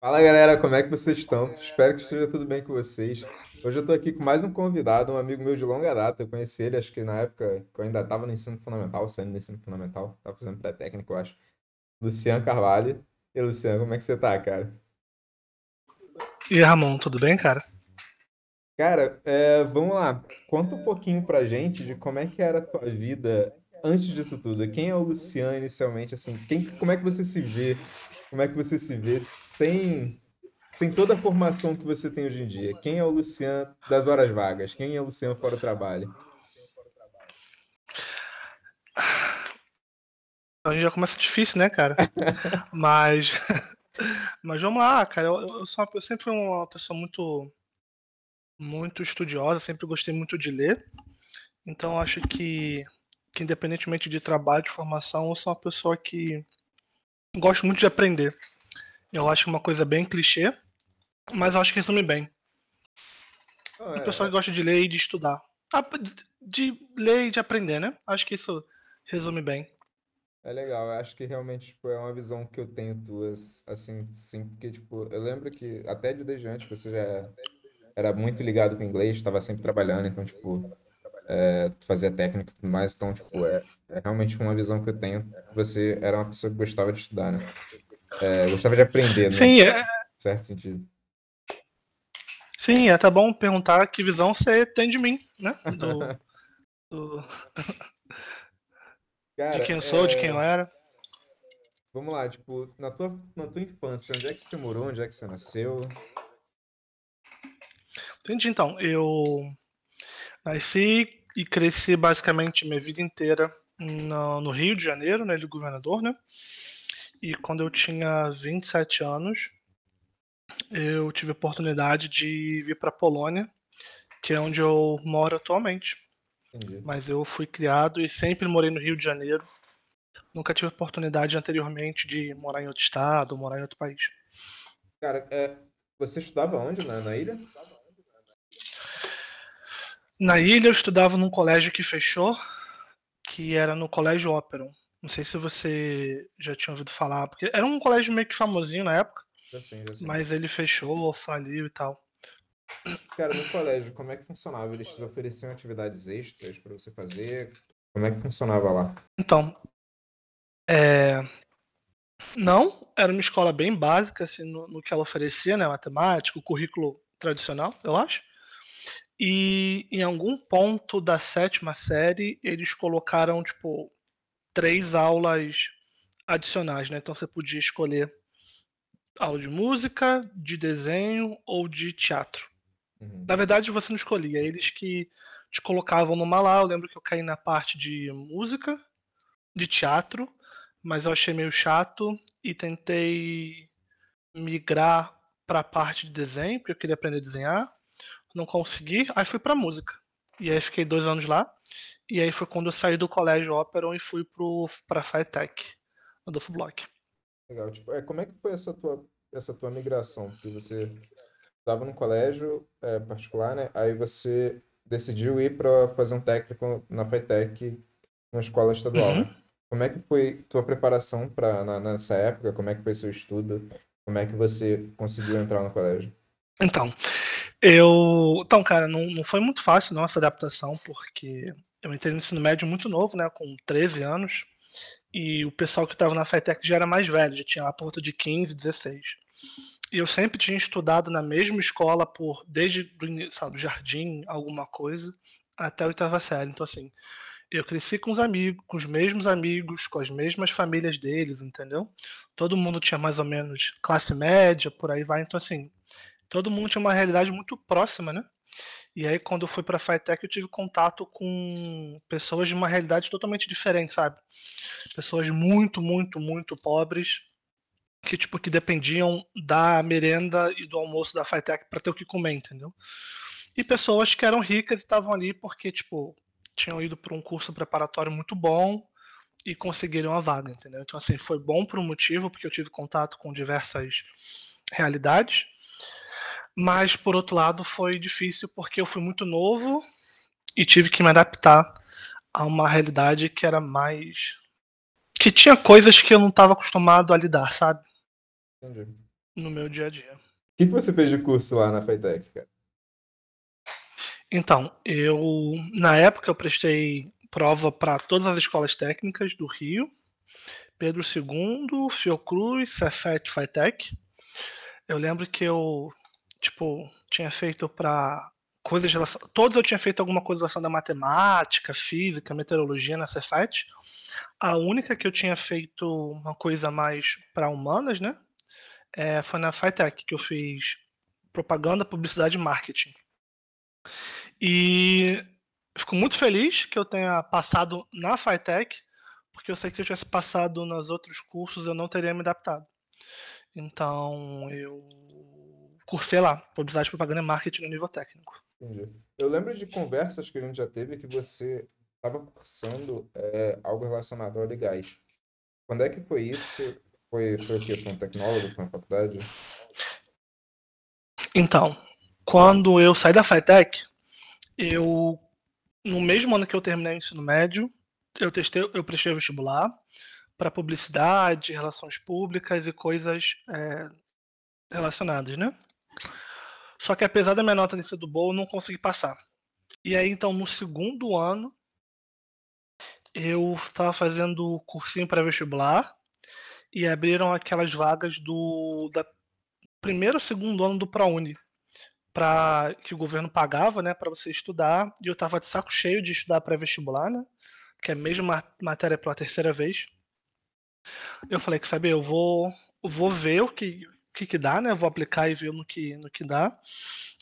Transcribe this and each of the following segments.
Fala galera, como é que vocês estão? Espero que esteja tudo bem com vocês. Hoje eu tô aqui com mais um convidado, um amigo meu de longa data. Eu conheci ele, acho que na época que eu ainda estava no ensino fundamental, saindo do ensino fundamental, estava fazendo pré-técnico, eu acho. Luciano Carvalho. E aí, Luciano, como é que você tá, cara? E aí, Ramon, tudo bem, cara? Cara, é, vamos lá. Conta um pouquinho pra gente de como é que era a tua vida antes disso tudo. Quem é o Luciano inicialmente, assim? Quem, como é que você se vê? Como é que você se vê sem, sem toda a formação que você tem hoje em dia? Quem é o Luciano das horas vagas? Quem é o Luciano fora do trabalho? A gente já começa difícil, né, cara? Mas, mas vamos lá, cara. Eu, eu, sou uma, eu sempre fui uma pessoa muito, muito estudiosa, sempre gostei muito de ler. Então, acho que, que, independentemente de trabalho, de formação, eu sou uma pessoa que gosto muito de aprender. Eu acho uma coisa bem clichê, mas eu acho que resume bem. Oh, é, uma pessoa que gosta de ler e de estudar. Ah, de ler e de aprender, né? Acho que isso resume bem. É legal, eu acho que realmente tipo, é uma visão que eu tenho tuas, assim, sim, porque tipo, eu lembro que até de desde antes você já era muito ligado com inglês, estava sempre trabalhando, então tipo, é, fazia técnico e tudo mais, então tipo, é, é realmente uma visão que eu tenho. Você era uma pessoa que gostava de estudar, né? É, gostava de aprender, né? Sim, é. Certo sentido. Sim, é até bom perguntar que visão você tem de mim, né? Do, do... Cara, de quem eu sou, é... de quem eu era. Vamos lá, tipo, na tua, na tua infância, onde é que você morou? Onde é que você nasceu? Entendi, então. Eu nasci e cresci basicamente minha vida inteira no, no Rio de Janeiro, né, de governador, né? E quando eu tinha 27 anos, eu tive a oportunidade de vir para Polônia, que é onde eu moro atualmente. Entendi. Mas eu fui criado e sempre morei no Rio de Janeiro. Nunca tive oportunidade anteriormente de morar em outro estado, morar em outro país. Cara, é, você estudava onde? Na, na ilha? Na ilha eu estudava num colégio que fechou, que era no Colégio Ópera. Não sei se você já tinha ouvido falar, porque era um colégio meio que famosinho na época. Já já. Mas ele fechou, faliu e tal. Cara, no colégio, como é que funcionava? Eles te ofereciam atividades extras para você fazer? Como é que funcionava lá? Então, é... não, era uma escola bem básica assim, no, no que ela oferecia, né? Matemática, o currículo tradicional, eu acho. E em algum ponto da sétima série, eles colocaram, tipo, três aulas adicionais, né? Então você podia escolher aula de música, de desenho ou de teatro. Uhum. Na verdade, você não escolhia, eles que te colocavam numa lá. Eu lembro que eu caí na parte de música, de teatro, mas eu achei meio chato e tentei migrar para a parte de desenho, porque eu queria aprender a desenhar. Não consegui, aí fui para música. E aí fiquei dois anos lá. E aí foi quando eu saí do colégio Operon e fui para a FITEC, Adolfo Bloch. Legal. Tipo, é, como é que foi essa tua, essa tua migração? Porque você estava no colégio é, particular, né? Aí você decidiu ir para fazer um técnico na FITEC, na escola estadual. Uhum. Né? Como é que foi tua preparação para nessa época? Como é que foi seu estudo? Como é que você conseguiu entrar no colégio? Então, eu. Então, cara, não, não foi muito fácil nossa adaptação, porque eu entrei no ensino médio muito novo, né? Com 13 anos. E o pessoal que estava na FITEC já era mais velho, já tinha por volta de 15, 16. E eu sempre tinha estudado na mesma escola por desde do, sabe, jardim, alguma coisa, até a oitava série. Então, assim, eu cresci com os amigos, com os mesmos amigos, com as mesmas famílias deles, entendeu? Todo mundo tinha mais ou menos classe média, por aí vai. Então, assim, todo mundo tinha uma realidade muito próxima, né? E aí, quando eu fui para a FITEC, eu tive contato com pessoas de uma realidade totalmente diferente, sabe? Pessoas muito, muito, muito pobres, que tipo que dependiam da merenda e do almoço da FITEC para ter o que comer, entendeu? E pessoas que eram ricas e estavam ali porque tipo tinham ido para um curso preparatório muito bom e conseguiram a vaga, entendeu? Então assim, foi bom por um motivo, porque eu tive contato com diversas realidades. Mas por outro lado, foi difícil porque eu fui muito novo e tive que me adaptar a uma realidade que era mais que tinha coisas que eu não estava acostumado a lidar, sabe? Entendi. no meu dia a dia. O que, que você fez de curso lá na FITEC, cara? Então, eu na época eu prestei prova para todas as escolas técnicas do Rio, Pedro II, Fiocruz, Cefet, FITEC. Eu lembro que eu, tipo, tinha feito para coisas relação... todos eu tinha feito alguma coisa relação da matemática, física, meteorologia na Cefet. A única que eu tinha feito uma coisa mais para humanas, né? É, foi na FITEC que eu fiz propaganda, publicidade e marketing. E fico muito feliz que eu tenha passado na FITEC, porque eu sei que se eu tivesse passado nos outros cursos eu não teria me adaptado. Então eu cursei lá, publicidade, propaganda e marketing no nível técnico. Entendi. Eu lembro de conversas que a gente já teve que você estava cursando é, algo relacionado a legais. Quando é que foi isso? Foi, foi o quê? Foi um tecnólogo, foi uma faculdade? Então, quando eu saí da FITEC, eu no mesmo ano que eu terminei o ensino médio, eu testei, eu prestei vestibular para publicidade, relações públicas e coisas é, relacionadas, né? Só que apesar da minha nota ter sido boa, eu não consegui passar. E aí, então, no segundo ano, eu estava fazendo cursinho para vestibular e abriram aquelas vagas do da primeiro ou segundo ano do ProUni para que o governo pagava, né, para você estudar, e eu tava de saco cheio de estudar pré-vestibular, né, que é a mesma matéria pela terceira vez. Eu falei que sabe, eu vou vou ver o que que, que dá, né, vou aplicar e ver no que no que dá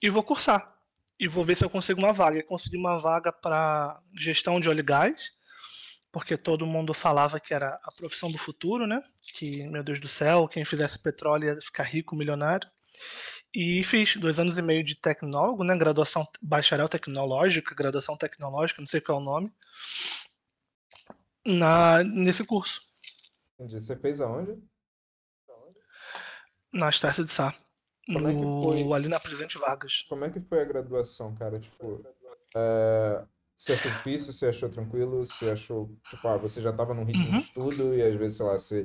e vou cursar. E vou ver se eu consigo uma vaga. Eu consegui uma vaga para gestão de óleo e gás, porque todo mundo falava que era a profissão do futuro, né? Que, meu Deus do céu, quem fizesse petróleo ia ficar rico, milionário. E fiz dois anos e meio de tecnólogo, né? Graduação bacharel tecnológica, graduação tecnológica, não sei qual é o nome, na, nesse curso. Entendi. Você fez aonde? Na Estácio de Sá. Como no, é que foi? Ali na Presidente Vargas. Como é que foi a graduação, cara? Tipo, é, você achou difícil? Você achou tranquilo? Você achou, tipo, ah, você já estava num ritmo uhum. de estudo e às vezes, sei lá, você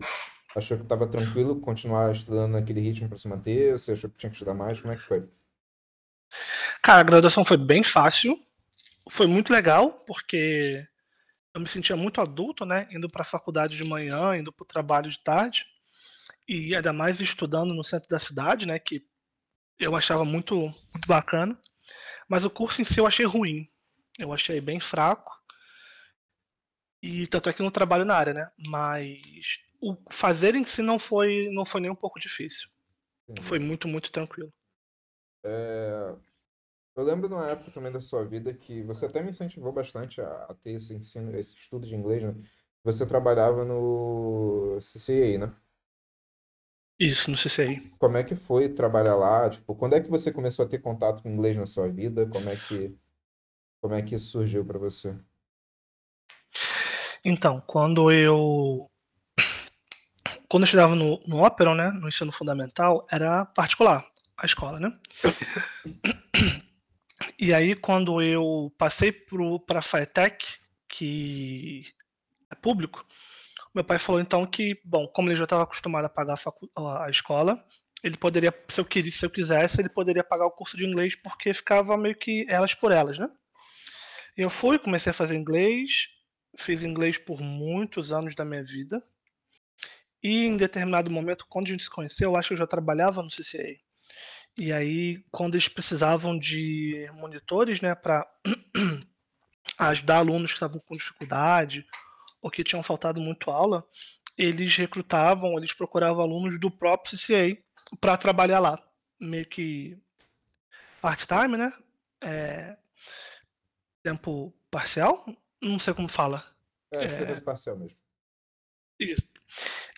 Achou que estava tranquilo continuar estudando naquele ritmo para se manter? Você achou que tinha que estudar mais? Como é que foi? Cara, a graduação foi bem fácil. Foi muito legal, porque eu me sentia muito adulto, né? Indo para a faculdade de manhã, indo para o trabalho de tarde. E ainda mais estudando no centro da cidade, né? Que eu achava muito, muito bacana. Mas o curso em si eu achei ruim. Eu achei bem fraco. E tanto é que eu não trabalho na área, né? Mas o fazer em si não foi, não foi nem um pouco difícil. Foi muito, muito tranquilo. É... Eu lembro numa época também da sua vida que você até me incentivou bastante a, a ter esse ensino, esse estudo de inglês, né? Você trabalhava no CCA, né? Isso, no CCA. Como é que foi trabalhar lá? Tipo, quando é que você começou a ter contato com inglês na sua vida? Como é que, como é que isso surgiu para você? Então, quando eu quando eu estudava no, no né, no ensino fundamental, era particular a escola, né? E aí, quando eu passei para a FATEC, que é público, meu pai falou então que, bom, como ele já estava acostumado a pagar a, a, escola, ele poderia, se eu, quisesse, se eu quisesse, ele poderia pagar o curso de inglês, porque ficava meio que elas por elas, né? Eu fui, comecei a fazer inglês, fiz inglês por muitos anos da minha vida, e em determinado momento, quando a gente se conheceu, eu acho que eu já trabalhava no CCA. E aí, quando eles precisavam de monitores, né, para ajudar alunos que estavam com dificuldade ou que tinham faltado muito aula, eles recrutavam, eles procuravam alunos do próprio CCA para trabalhar lá, meio que part-time, né? É... Tempo parcial? Não sei como fala. É, acho é... que é tempo parcial mesmo. Isso.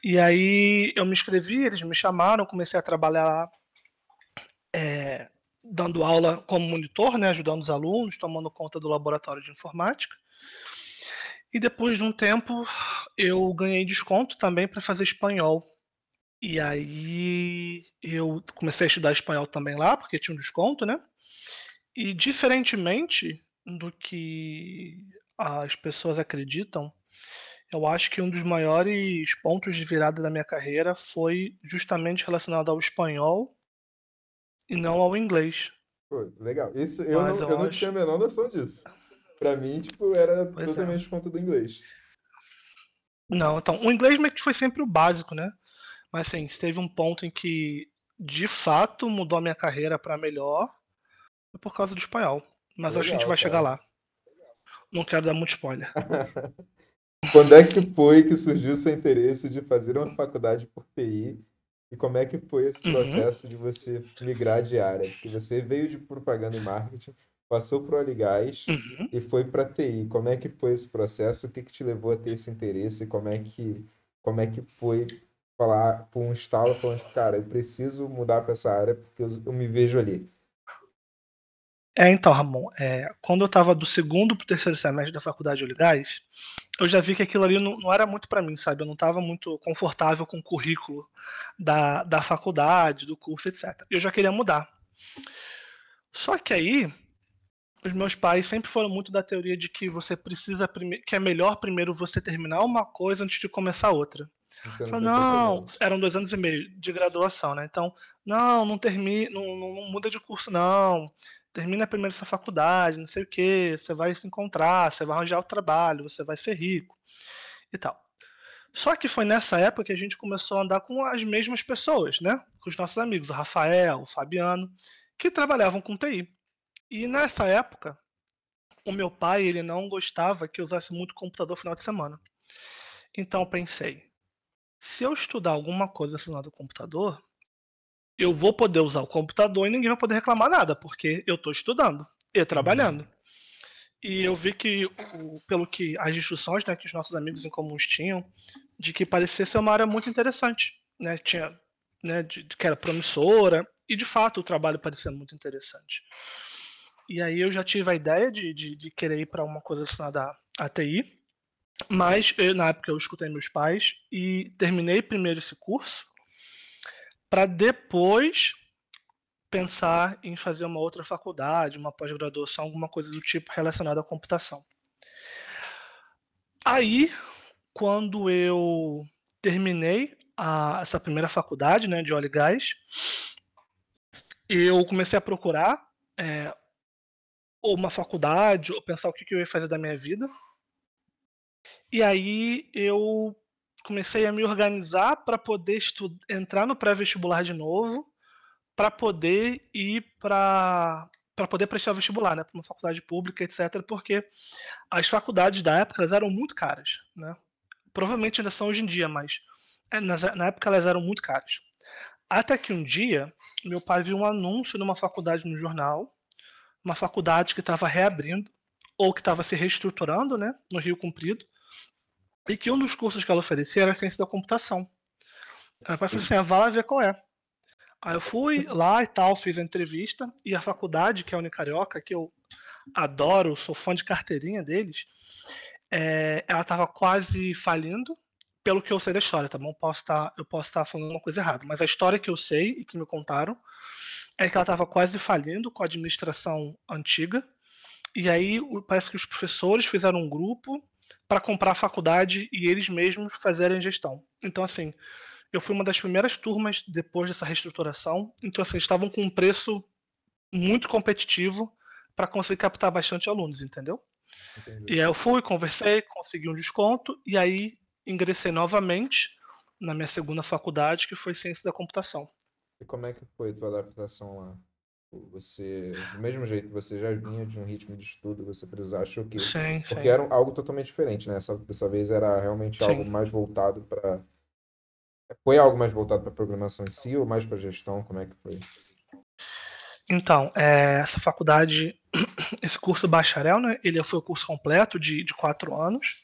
E aí eu me inscrevi, eles me chamaram, comecei a trabalhar é, dando aula como monitor, né, ajudando os alunos, tomando conta do laboratório de informática. E depois de um tempo eu ganhei desconto também para fazer espanhol. E aí eu comecei a estudar espanhol também lá, porque tinha um desconto, né? E diferentemente do que as pessoas acreditam, eu acho que um dos maiores pontos de virada da minha carreira foi justamente relacionado ao espanhol e não ao inglês. Pô, legal. Isso eu Mas não, eu, eu não tinha a menor noção disso. Pra mim, tipo, era pois é. totalmente é. conta do inglês. Não, então, o inglês meio que foi sempre o básico, né? Mas assim, teve um ponto em que de fato mudou a minha carreira para melhor por causa do espanhol. Mas Legal, acho que a gente vai cara. chegar lá. Não quero dar muito spoiler. Quando é que foi que surgiu o seu interesse de fazer uma faculdade por TI? E como é que foi esse uhum. processo uhum. de você migrar de área? Que você veio de propaganda e marketing, passou para o Oligás uhum. e foi para TI. Como é que foi esse processo? O que, que te levou a ter esse interesse? Como é que, como é que foi falar com um estalo falando, cara, eu preciso mudar para essa área porque eu, eu, me vejo ali? É, então, Ramon, é, quando eu estava do segundo para o terceiro semestre da faculdade de Oligás, eu já vi que aquilo ali não, não era muito para mim, sabe? Eu não estava muito confortável com o currículo da, da faculdade, do curso, etc. Eu já queria mudar. Só que aí, os meus pais sempre foram muito da teoria de que você precisa que é melhor primeiro você terminar uma coisa antes de começar outra. Então, não, eram dois anos e meio de graduação, né? Então, não, não termina, não, não, muda de curso, não. Termina primeiro essa faculdade, não sei o que, você vai se encontrar, você vai arranjar o trabalho, você vai ser rico e tal. Só que foi nessa época que a gente começou a andar com as mesmas pessoas, né? Com os nossos amigos, o Rafael, o Fabiano, que trabalhavam com TI. E nessa época, o meu pai ele não gostava que eu usasse muito computador final de semana. Então pensei, se eu estudar alguma coisa relacionada ao computador, eu vou poder usar o computador e ninguém vai poder reclamar nada, porque eu estou estudando e trabalhando. Uhum. E eu vi que, pelo que as instruções né, que os nossos amigos em comuns tinham, de que parecia ser uma área muito interessante. Né? Tinha, né, de, que era promissora, e de fato o trabalho parecia muito interessante. E aí eu já tive a ideia de, de, de querer ir para uma coisa relacionada à TI. Mas eu, na época eu escutei meus pais e terminei primeiro esse curso para depois pensar em fazer uma outra faculdade, uma pós-graduação, alguma coisa do tipo relacionada à computação. Aí, quando eu terminei a, essa primeira faculdade né, de óleo e gás, eu comecei a procurar é, uma faculdade, ou pensar o que eu ia fazer da minha vida. E aí eu comecei a me organizar para poder entrar no pré-vestibular de novo, para poder ir para para poder prestar vestibular, né, para uma faculdade pública, etc, porque as faculdades da época elas eram muito caras, né? Provavelmente ainda são hoje em dia, mas é, na época elas eram muito caras. Até que um dia, meu pai viu um anúncio numa faculdade no jornal, uma faculdade que estava reabrindo, ou que estava se reestruturando, né, no Rio Comprido, e que um dos cursos que ela oferecia era ciência da computação. Aí pai falou assim: ah, vá lá ver qual é. Aí eu fui lá e tal, fiz a entrevista, e a faculdade, que é a Unicarioca, que eu adoro, sou fã de carteirinha deles, é, ela estava quase falindo, pelo que eu sei da história, tá bom? Posso estar, eu posso estar falando uma coisa errada, mas a história que eu sei e que me contaram é que ela estava quase falindo com a administração antiga, e aí parece que os professores fizeram um grupo para comprar a faculdade e eles mesmos fazerem gestão. Então, assim, eu fui uma das primeiras turmas depois dessa reestruturação. Então, assim, estavam com um preço muito competitivo para conseguir captar bastante alunos, entendeu? Entendi. E aí eu fui, conversei, consegui um desconto e aí ingressei novamente na minha segunda faculdade, que foi Ciência da Computação. E como é que foi a tua adaptação lá? Você, do mesmo jeito, você já vinha de um ritmo de estudo, você precisava, achou que. Sim, porque sim. era algo totalmente diferente, né? Essa, dessa vez era realmente sim. algo mais voltado para. Foi algo mais voltado para programação em si ou mais para gestão? Como é que foi? Então, é, essa faculdade, esse curso bacharel, né? Ele foi o curso completo de, de quatro anos.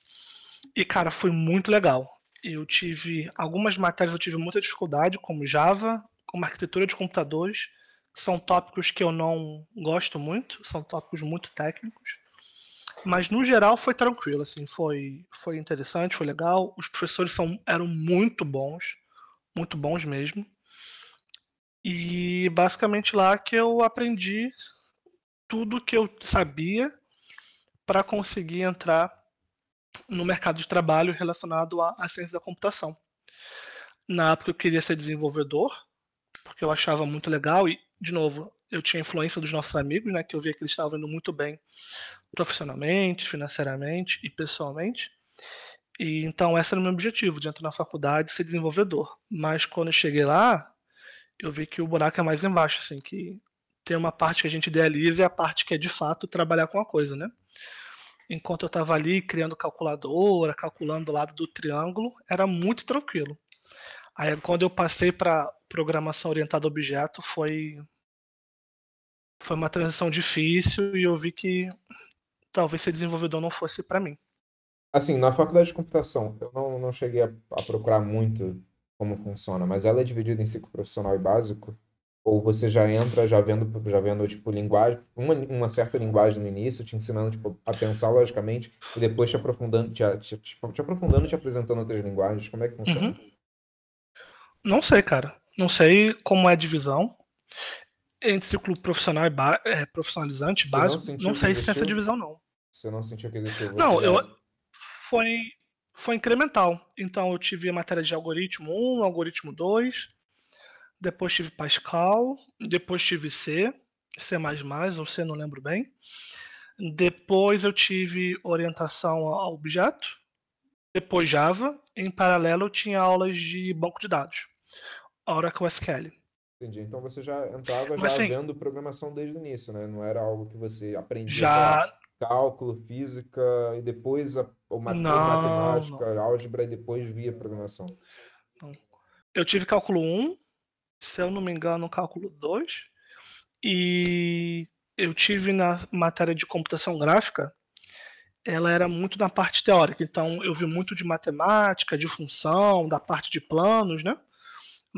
E, cara, foi muito legal. Eu tive algumas matérias, eu tive muita dificuldade, como Java, como arquitetura de computadores são tópicos que eu não gosto muito, são tópicos muito técnicos. Mas no geral foi tranquilo, assim, foi, foi interessante, foi legal. Os professores são, eram muito bons, muito bons mesmo. E basicamente lá que eu aprendi tudo que eu sabia para conseguir entrar no mercado de trabalho relacionado à, à ciência da computação. Na época eu queria ser desenvolvedor, porque eu achava muito legal e, de novo, eu tinha influência dos nossos amigos, né, que eu via que eles estavam indo muito bem profissionalmente, financeiramente e pessoalmente. E então esse era o meu objetivo, de entrar na faculdade e ser desenvolvedor. Mas quando eu cheguei lá, eu vi que o buraco é mais embaixo, assim, que tem uma parte que a gente idealiza e a parte que é de fato trabalhar com a coisa, né? Enquanto eu estava ali criando calculadora, calculando do lado do triângulo, era muito tranquilo. Aí quando eu passei para programação orientada a objeto, foi foi uma transição difícil e eu vi que talvez ser desenvolvedor não fosse para mim. Assim, na faculdade de computação, eu não, não cheguei a, a procurar muito como funciona, mas ela é dividida em ciclo profissional e básico? Ou você já entra já vendo, já vendo tipo, linguagem, uma, uma certa linguagem no início, te ensinando tipo, a pensar logicamente, e depois te aprofundando, te, te, te, te aprofundando te apresentando outras linguagens? Como é que funciona? Uhum. Não sei, cara. Não sei como é a divisão entre ciclo profissional e é, profissionalizante, você básico. Não, não sei se tem essa divisão, não. Você não sentiu que existiu? Não, eu, foi, foi incremental. Então eu tive a matéria de algoritmo 1, algoritmo 2, depois tive Pascal, depois tive C, C++ ou C, não lembro bem. Depois eu tive orientação a objeto, depois Java, em paralelo eu tinha aulas de banco de dados, Oracle SQL. Entendi. Então você já entrava Mas, já assim, vendo programação desde o início, né? Não era algo que você aprendia já... cálculo, física e depois a, ou matemática, não. álgebra e depois via programação. Não. Eu tive cálculo 1, se eu não me engano, cálculo 2, e eu tive na matéria de computação gráfica, ela era muito na parte teórica, então eu vi muito de matemática, de função, da parte de planos, né?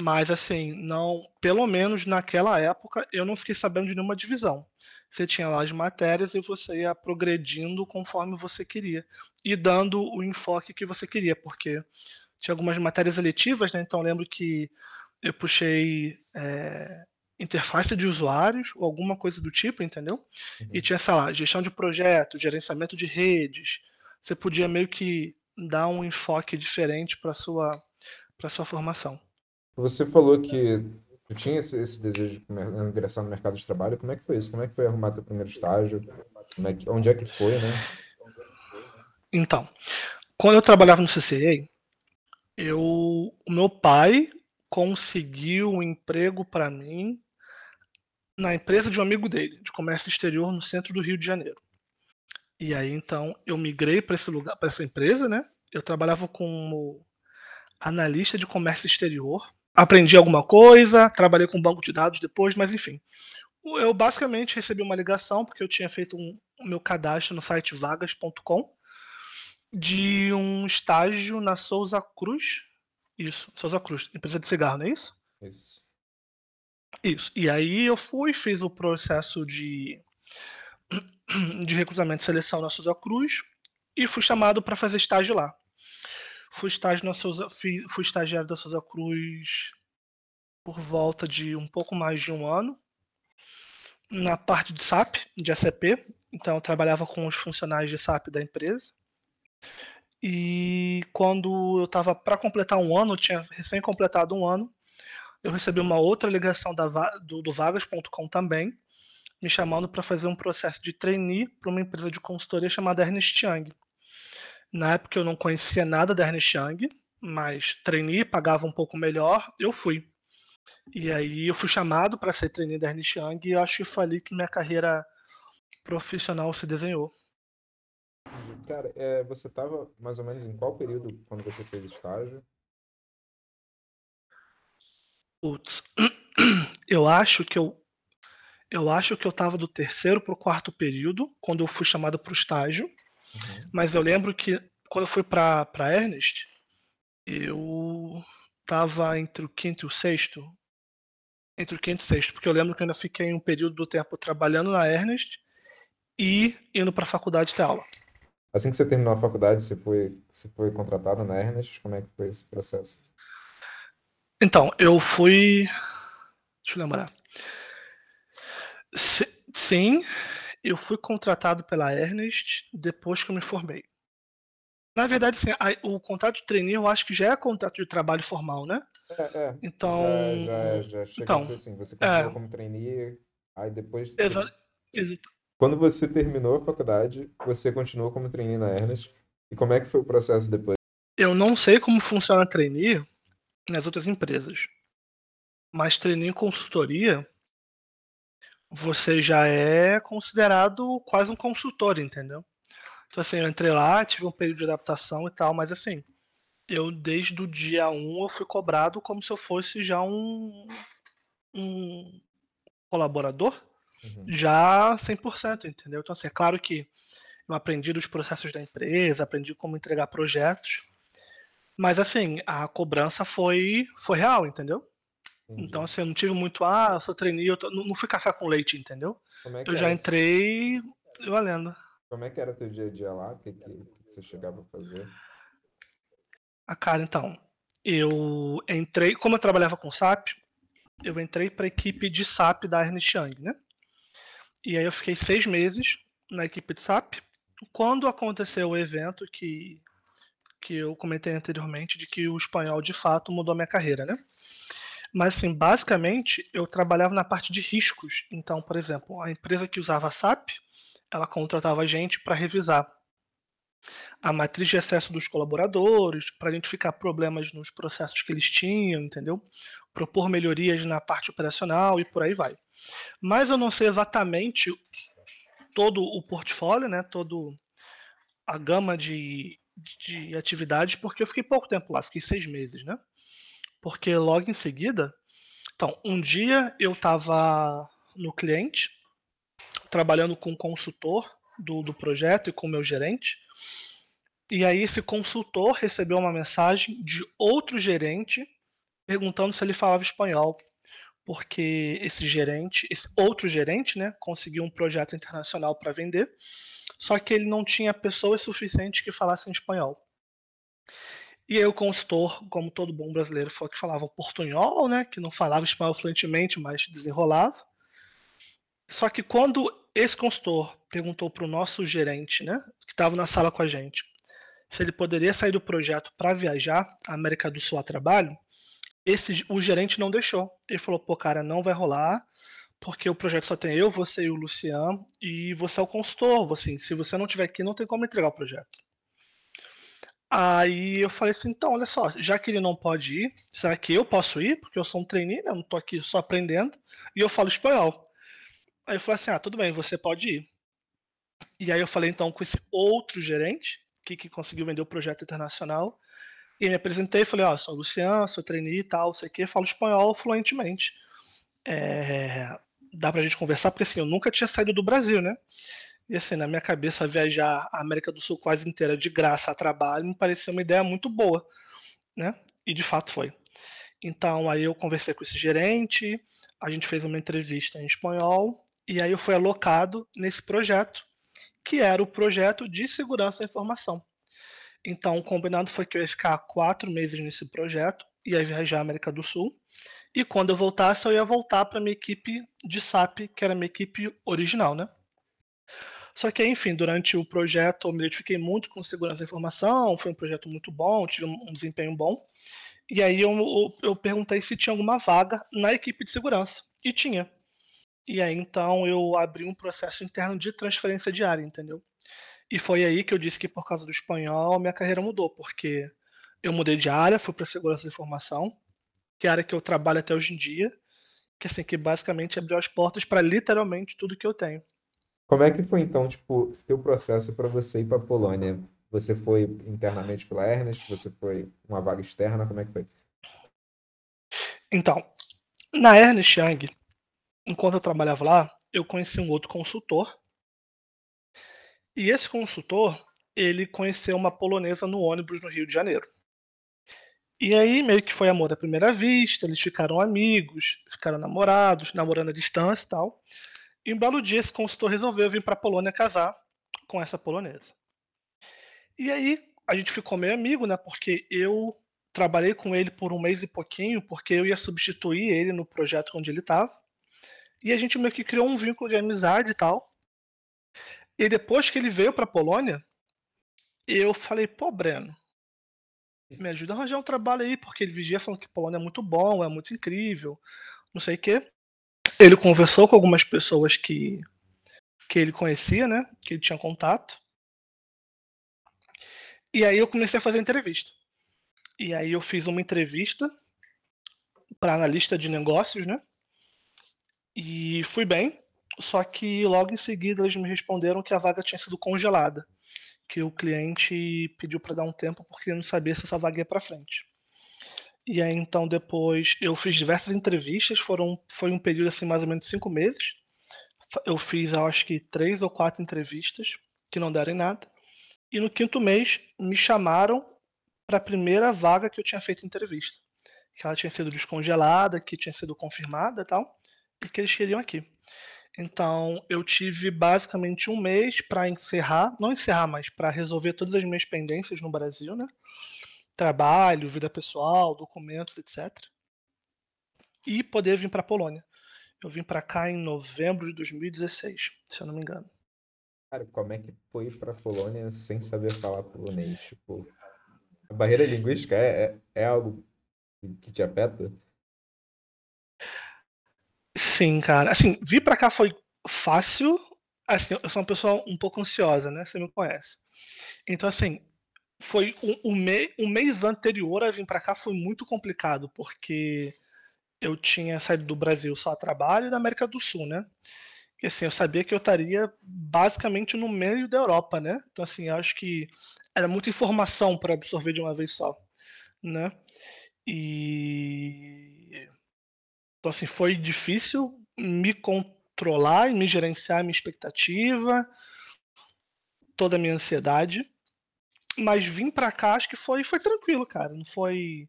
Mas assim, não, pelo menos naquela época, eu não fiquei sabendo de nenhuma divisão. Você tinha lá as matérias e você ia progredindo conforme você queria e dando o enfoque que você queria, porque tinha algumas matérias eletivas, né? Então eu lembro que eu puxei é, interface de usuários ou alguma coisa do tipo, entendeu? Uhum. E tinha, sei lá, gestão de projeto, gerenciamento de redes. Você podia meio que dar um enfoque diferente para sua para sua formação. Você falou que tu tinha esse, esse desejo de ingressar no mercado de trabalho. Como é que foi isso? Como é que foi arrumar teu primeiro estágio? É que, onde é que foi, né? Então, quando eu trabalhava no CCA, eu, o meu pai conseguiu um emprego para mim na empresa de um amigo dele, de comércio exterior no centro do Rio de Janeiro. E aí então eu migrei para esse lugar, para essa empresa, né? Eu trabalhava como analista de comércio exterior aprendi alguma coisa, trabalhei com banco de dados depois, mas enfim. Eu basicamente recebi uma ligação, porque eu tinha feito um, o meu cadastro no site vagas.com, de um estágio na Souza Cruz. Isso, Souza Cruz, empresa de cigarro, não é isso? Isso. Isso. E aí eu fui, fiz o processo de, de recrutamento e seleção na Souza Cruz e fui chamado para fazer estágio lá. Fui, estágio na Souza, fui, fui estagiário da Souza Cruz por volta de um pouco mais de um ano. Na parte de SAP, de ACP. Então eu trabalhava com os funcionários de SAP da empresa. E quando eu estava para completar um ano, eu tinha recém completado um ano, eu recebi uma outra ligação da, do, do vagas.com também, me chamando para fazer um processo de trainee para uma empresa de consultoria chamada Ernest Young. Na época eu não conhecia nada da Ernest Young, mas trainee, pagava um pouco melhor, eu fui. E aí eu fui chamado para ser trainee da Ernest Young e eu acho que foi ali que minha carreira profissional se desenhou. Cara, é, você estava mais ou menos em qual período quando você fez estágio? Putz, eu acho que eu eu acho que eu estava do terceiro para o quarto período quando eu fui chamado para o estágio. Uhum. Mas eu lembro que quando eu fui para Ernest, eu tava entre o quinto e o sexto. Entre o quinto e o sexto, porque eu lembro que eu ainda fiquei um período do tempo trabalhando na Ernest e indo para a faculdade ter aula. Assim que você terminou a faculdade, você foi, você foi contratado na Ernest? Como é que foi esse processo? Então, eu fui. Deixa eu lembrar. Sim, eu fui contratado pela Ernest depois que eu me formei. Na verdade, sim, o contrato de trainee eu acho que já é contrato de trabalho formal, né? É, é. Então. Já, já, já chega então, a ser assim. Você continua é, como trainee, aí depois. Exa exa Quando você terminou a faculdade, você continuou como trainee na Ernest. E como é que foi o processo depois? Eu não sei como funciona trainee nas outras empresas. Mas trainee em consultoria, você já é considerado quase um consultor, entendeu? Então, assim, eu entrei lá, tive um período de adaptação e tal, mas assim, eu desde o dia 1 eu fui cobrado como se eu fosse já um, um colaborador, uhum. já 100%, entendeu? Então, assim, é claro que eu aprendi dos processos da empresa, aprendi como entregar projetos, mas assim, a cobrança foi, foi real, entendeu? Entendi. Então, assim, eu não tive muito, ah, eu sou trainee, eu tô... não fui café com leite, entendeu? É eu já entrei valendo. Como é que era teu dia a dia lá? O que, que, que você chegava a fazer? A ah, cara, então, eu entrei, como eu trabalhava com SAP, eu entrei para a equipe de SAP da Ernest Young, né? E aí eu fiquei seis meses na equipe de SAP. Quando aconteceu o evento que, que eu comentei anteriormente, de que o espanhol de fato mudou minha carreira, né? Mas, assim, basicamente, eu trabalhava na parte de riscos. Então, por exemplo, a empresa que usava SAP, ela contratava a gente para revisar a matriz de acesso dos colaboradores, para identificar problemas nos processos que eles tinham, entendeu? Propor melhorias na parte operacional e por aí vai. Mas eu não sei exatamente todo o portfólio, né? Todo a gama de, de atividades, porque eu fiquei pouco tempo lá, fiquei seis meses, né? Porque logo em seguida, então, um dia eu estava no cliente, trabalhando com o consultor do, do projeto e com o meu gerente, e aí esse consultor recebeu uma mensagem de outro gerente perguntando se ele falava espanhol, porque esse gerente, esse outro gerente, né, conseguiu um projeto internacional para vender, só que ele não tinha pessoas suficientes que falassem espanhol. E o consultor, como todo bom brasileiro, falou que falava portunhol, né? Que não falava espanhol fluentemente, mas desenrolava. Só que quando esse consultor perguntou para o nosso gerente, né? Que estava na sala com a gente, se ele poderia sair do projeto para viajar à América do Sul a trabalho, esse, o gerente não deixou. Ele falou, pô, cara, não vai rolar, porque o projeto só tem eu, você e o Luciano, e você é o consultor. Assim, se você não estiver aqui, não tem como entregar o projeto. Aí eu falei assim, então, olha só, já que ele não pode ir, será que eu posso ir? Porque eu sou um trainee, né? Não tô aqui só aprendendo, e eu falo espanhol. Aí eu falei assim, ah, tudo bem, você pode ir. E aí eu falei então com esse outro gerente, que, que conseguiu vender o projeto internacional, e me apresentei falei, ó, oh, sou Luciano, sou trainee e tal, sei que, falo espanhol fluentemente. É, dá pra gente conversar, porque assim, eu nunca tinha saído do Brasil, né? E assim, na minha cabeça, viajar a América do Sul quase inteira de graça a trabalho me parecia uma ideia muito boa, né? E de fato foi. Então aí eu conversei com esse gerente, a gente fez uma entrevista em espanhol, e aí eu fui alocado nesse projeto, que era o projeto de segurança da informação. Então o combinado foi que eu ia ficar quatro meses nesse projeto, ia viajar à América do Sul, e quando eu voltasse, eu ia voltar para minha equipe de SAP, que era a minha equipe original, né? Só que, enfim, durante o projeto eu me identifiquei muito com segurança da informação, foi um projeto muito bom, tive um desempenho bom. E aí eu, eu perguntei se tinha alguma vaga na equipe de segurança. E tinha. E aí então eu abri um processo interno de transferência de área, entendeu? E foi aí que eu disse que por causa do espanhol minha carreira mudou, porque eu mudei de área, fui para segurança da informação, que é a área que eu trabalho até hoje em dia, que assim que basicamente abriu as portas para literalmente tudo que eu tenho. Como é que foi então, tipo, teu processo para você ir para Polônia? Você foi internamente pela Ernest? Você foi uma vaga externa? Como é que foi? Então, na Ernest Young, enquanto eu trabalhava lá, eu conheci um outro consultor. E esse consultor, ele conheceu uma polonesa no ônibus no Rio de Janeiro. E aí meio que foi amor à primeira vista, eles ficaram amigos, ficaram namorados, namorando à distância e tal. E um belo dia esse consultor resolveu vir para a Polônia casar com essa polonesa. E aí a gente ficou meio amigo, né? Porque eu trabalhei com ele por um mês e pouquinho, porque eu ia substituir ele no projeto onde ele estava. E a gente meio que criou um vínculo de amizade e tal. E depois que ele veio para a Polônia, eu falei, pô, Breno, me ajuda a arranjar um trabalho aí, porque ele vigia falando que Polônia é muito bom, é muito incrível, não sei o quê. Ele conversou com algumas pessoas que, que ele conhecia, né? Que ele tinha contato. E aí eu comecei a fazer entrevista. E aí eu fiz uma entrevista para analista de negócios, né? E fui bem, só que logo em seguida eles me responderam que a vaga tinha sido congelada, que o cliente pediu para dar um tempo porque não sabia se essa vaga ia para frente. E aí então depois eu fiz diversas entrevistas, foram foi um período assim mais ou menos cinco meses. Eu fiz acho que três ou quatro entrevistas que não deram em nada. E no quinto mês me chamaram para a primeira vaga que eu tinha feito entrevista que ela tinha sido descongelada, que tinha sido confirmada e tal, e que eles queriam aqui. Então, eu tive basicamente um mês para encerrar, não encerrar, mas para resolver todas as minhas pendências no Brasil, né? Trabalho, vida pessoal, documentos, etc. E poder vir para a Polônia. Eu vim para cá em novembro de 2016, se eu não me engano. Cara, como é que foi para a Polônia sem saber falar polonês? Tipo, a barreira linguística é, é, é algo que te afeta? Sim, cara. Assim, vir pra cá foi fácil. Assim, eu sou uma pessoa um pouco ansiosa, né? Você me conhece. Então, assim, foi um, me, mês anterior a vir pra cá foi muito complicado, porque eu tinha saído do Brasil só a trabalho e da América do Sul, né? E assim, eu sabia que eu estaria basicamente no meio da Europa, né? Então, assim, acho que era muita informação para absorver de uma vez só, né? E então assim, foi difícil me controlar e me gerenciar a minha expectativa, toda a minha ansiedade. Mas vim para cá, acho que foi foi tranquilo, cara. Não foi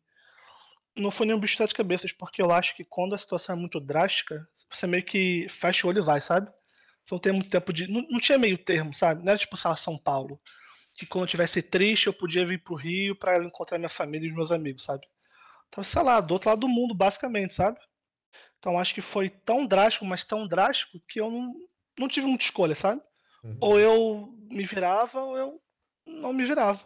não foi nenhum bicho de cabeças, porque eu acho que quando a situação é muito drástica, você meio que fecha o olho e vai, sabe? Você não tem muito tempo de. Não, não tinha meio termo, sabe? Não era tipo, sei lá, São Paulo. Que quando eu tivesse triste, eu podia vir pro Rio para encontrar minha família e meus amigos, sabe? Tava, sei lá, do outro lado do mundo, basicamente, sabe? Então acho que foi tão drástico, mas tão drástico, que eu não, não tive muita escolha, sabe? Uhum. Ou eu me virava, ou eu não me virava.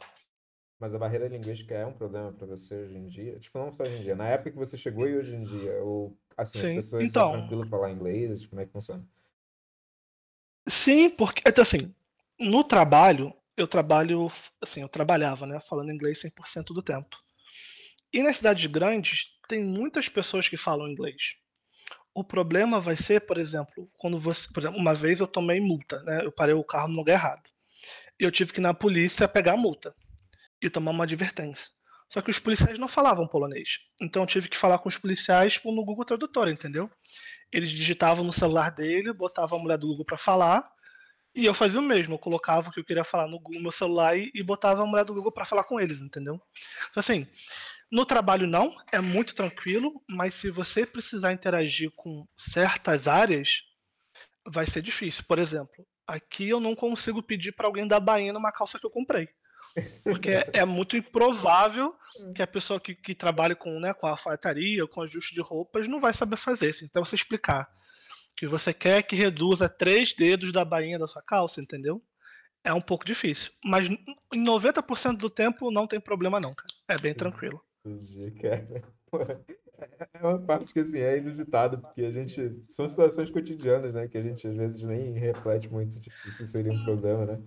Mas a barreira linguística é um problema para você hoje em dia? Tipo, não só hoje em dia, na época que você chegou e hoje em dia, ou assim, Sim. as pessoas então, são tranquilas falar inglês, como é que funciona? Sim, porque, então assim, no trabalho, eu trabalho, assim, eu trabalhava, né, falando inglês 100% do tempo. E nas cidades grandes, tem muitas pessoas que falam inglês. O problema vai ser, por exemplo, quando você. Por exemplo, uma vez eu tomei multa, né? Eu parei o carro no lugar errado. E eu tive que ir na polícia pegar a multa e tomar uma advertência. Só que os policiais não falavam polonês. Então eu tive que falar com os policiais no Google Tradutor, entendeu? Eles digitavam no celular dele, botavam a mulher do Google para falar, e eu fazia o mesmo. Eu colocava o que eu queria falar no, Google, meu celular e, e botava a mulher do Google para falar com eles, entendeu? Então, assim, no trabalho não, é muito tranquilo, mas se você precisar interagir com certas áreas, vai ser difícil. Por exemplo, aqui eu não consigo pedir para alguém dar bainha numa calça que eu comprei. Porque é, muito improvável que a pessoa que, que trabalha com, né, com a alfaiataria, com ajuste de roupas, não vai saber fazer isso. Então você explicar que você quer que reduza três dedos da bainha da sua calça, entendeu? É um pouco difícil. Mas em 90% do tempo não tem problema não, cara. É bem tranquilo. Cara. É uma parte que assim, é inusitada, porque a gente. São situações cotidianas, né? Que a gente às vezes nem reflete muito de que isso seria um problema, né?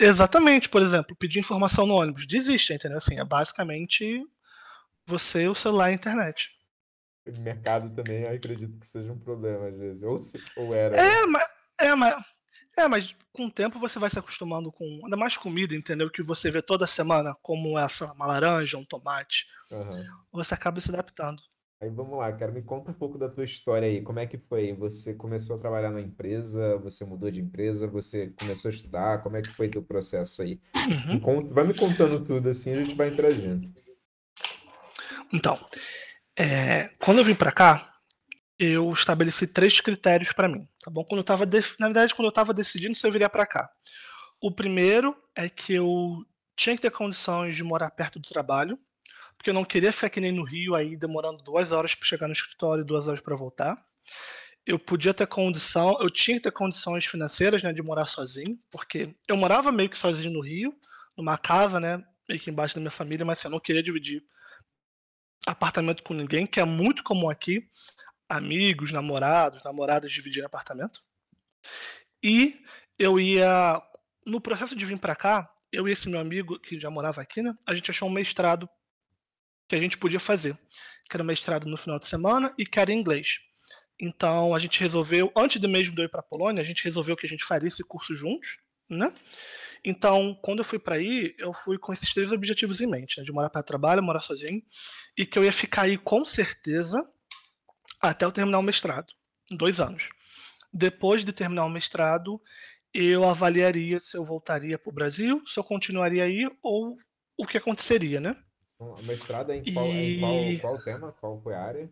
Exatamente, por exemplo, pedir informação no ônibus. Desiste, entendeu? Assim, é basicamente você, o celular e a internet. Mercado também, eu acredito que seja um problema, às vezes. Ou, ou era. É, né? mas, é, mas é, mas com o tempo você vai se acostumando com. Ainda mais comida, entendeu? Que você vê toda semana, como é uma laranja, um tomate. Uhum. Você acaba se adaptando. Aí vamos lá, quero me conta um pouco da tua história aí. Como é que foi? Você começou a trabalhar na empresa, você mudou de empresa, você começou a estudar, como é que foi teu processo aí? Uhum. Conta, vai me contando tudo assim, a gente vai interagindo. Então, é, quando eu vim para cá, eu estabeleci três critérios para mim, tá bom? Quando eu tava na verdade, quando eu estava decidindo se eu viria para cá. O primeiro é que eu tinha que ter condições de morar perto do trabalho, porque eu não queria ficar que nem no Rio aí demorando duas horas para chegar no escritório e duas horas para voltar. eu podia ter condição, eu tinha que ter condições financeiras, né, de morar sozinho, porque eu morava meio que sozinho no Rio, numa casa, né, meio que embaixo da minha família, mas assim, eu não queria dividir apartamento com ninguém, que é muito comum aqui, amigos, namorados, namoradas dividirem apartamento. E eu ia no processo de vir para cá, eu e esse meu amigo que já morava aqui, né, a gente achou um mestrado que a gente podia fazer, que era um mestrado no final de semana e que era em inglês. Então a gente resolveu, antes do mesmo de eu ir para a Polônia, a gente resolveu que a gente faria esse curso juntos, né? Então, quando eu fui para aí, eu fui com esses três objetivos em mente, né? de morar para trabalho, morar sozinho, e que eu ia ficar aí com certeza até eu terminar o mestrado, dois anos. Depois de terminar o mestrado, eu avaliaria se eu voltaria para o Brasil, se eu continuaria aí ou o que aconteceria, né? O mestrado é em, qual, e... em qual, qual tema? Qual foi a área?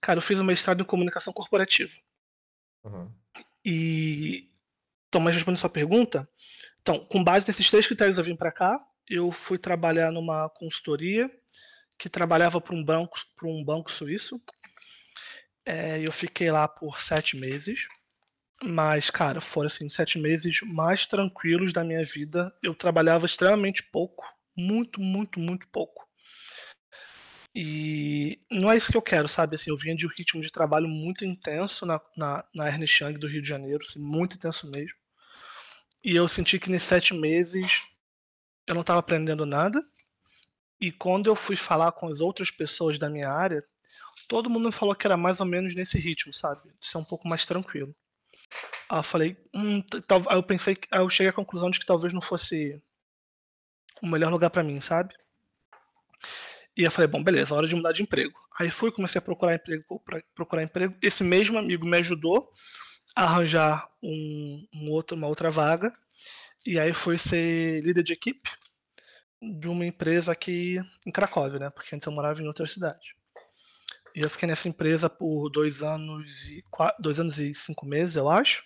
Cara, eu fiz um mestrado em comunicação corporativa. Uhum. E. Então, mas respondendo sua pergunta, então, com base nesses três critérios eu vim para cá, eu fui trabalhar numa consultoria que trabalhava para um banco, para um banco suíço. É, eu fiquei lá por sete meses. Mas, cara, foram assim, sete meses mais tranquilos da minha vida. Eu trabalhava extremamente pouco. Muito, muito, muito pouco. E não é isso que eu quero, sabe? Assim, eu vinha de um ritmo de trabalho muito intenso na, na, na Ernest Young do Rio de Janeiro, assim, muito intenso mesmo. E eu senti que nesses sete meses eu não estava aprendendo nada. E quando eu fui falar com as outras pessoas da minha área, todo mundo me falou que era mais ou menos nesse ritmo, sabe? De ser um pouco mais tranquilo. Aí eu falei, hum, aí eu pensei, aí eu cheguei à conclusão de que talvez não fosse o melhor lugar para mim, sabe? E eu falei, bom, beleza, hora de mudar de emprego. Aí fui, comecei a procurar emprego, procurar emprego. Esse mesmo amigo me ajudou a arranjar um, um outro, uma outra vaga. E aí fui ser líder de equipe de uma empresa aqui em Cracóvia, né? Porque antes eu morava em outra cidade. E eu fiquei nessa empresa por dois anos e quatro, dois anos e cinco meses, eu acho,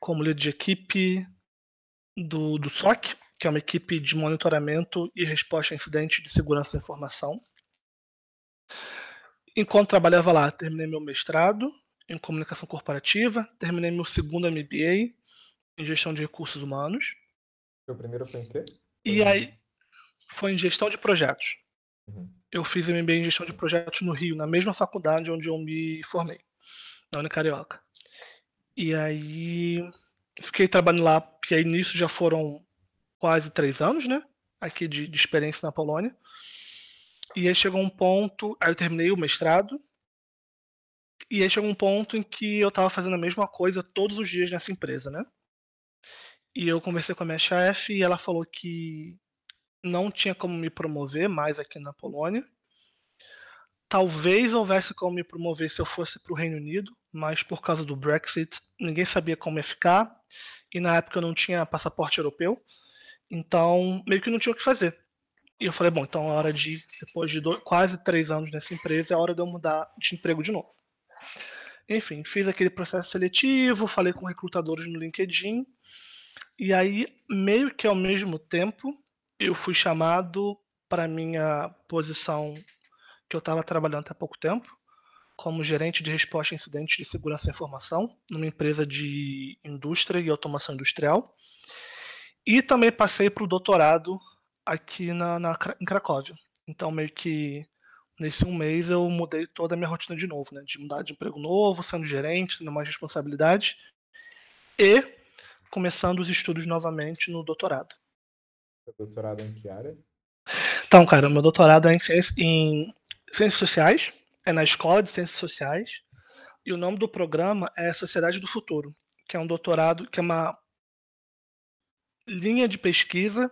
como líder de equipe do, do SOC, que é uma equipe de monitoramento e resposta a incidentes de segurança da informação. Enquanto trabalhava lá, terminei meu mestrado em comunicação corporativa, terminei meu segundo MBA em gestão de recursos humanos. O primeiro foi em quê? E aí foi em gestão de projetos. Uhum. Eu fiz MBA em gestão de projetos no Rio, na mesma faculdade onde eu me formei, na Unicarioca. E aí fiquei trabalhando lá, e aí nisso já foram quase três anos, né? Aqui de, de experiência na Polônia. E aí chegou um ponto, aí eu terminei o mestrado, e aí chegou um ponto em que eu estava fazendo a mesma coisa todos os dias nessa empresa, né? E eu conversei com a minha chefe e ela falou que não tinha como me promover mais aqui na Polônia. Talvez houvesse como me promover se eu fosse para o Reino Unido, mas por causa do Brexit, ninguém sabia como ia ficar. E na época eu não tinha passaporte europeu. Então, meio que não tinha o que fazer. E eu falei, bom, então é hora de, depois de dois, quase três anos nessa empresa, é hora de eu mudar de emprego de novo. Enfim, fiz aquele processo seletivo, falei com recrutadores no LinkedIn, e aí, meio que ao mesmo tempo, eu fui chamado para minha posição que eu estava trabalhando até pouco tempo, como gerente de resposta a incidentes de segurança da informação, numa empresa de indústria e automação industrial. E também passei para o doutorado aqui na, na, em Cracóvia. Então, meio que nesse um mês eu mudei toda a minha rotina de novo, né? De mudar de emprego novo, sendo gerente, tendo mais responsabilidade e começando os estudos novamente no doutorado. Doutorado em que área? Então, cara, meu doutorado é em, ciência, em ciências sociais, é na Escola de Ciências Sociais, e o nome do programa é Sociedade do Futuro, que é um doutorado, que é uma linha de pesquisa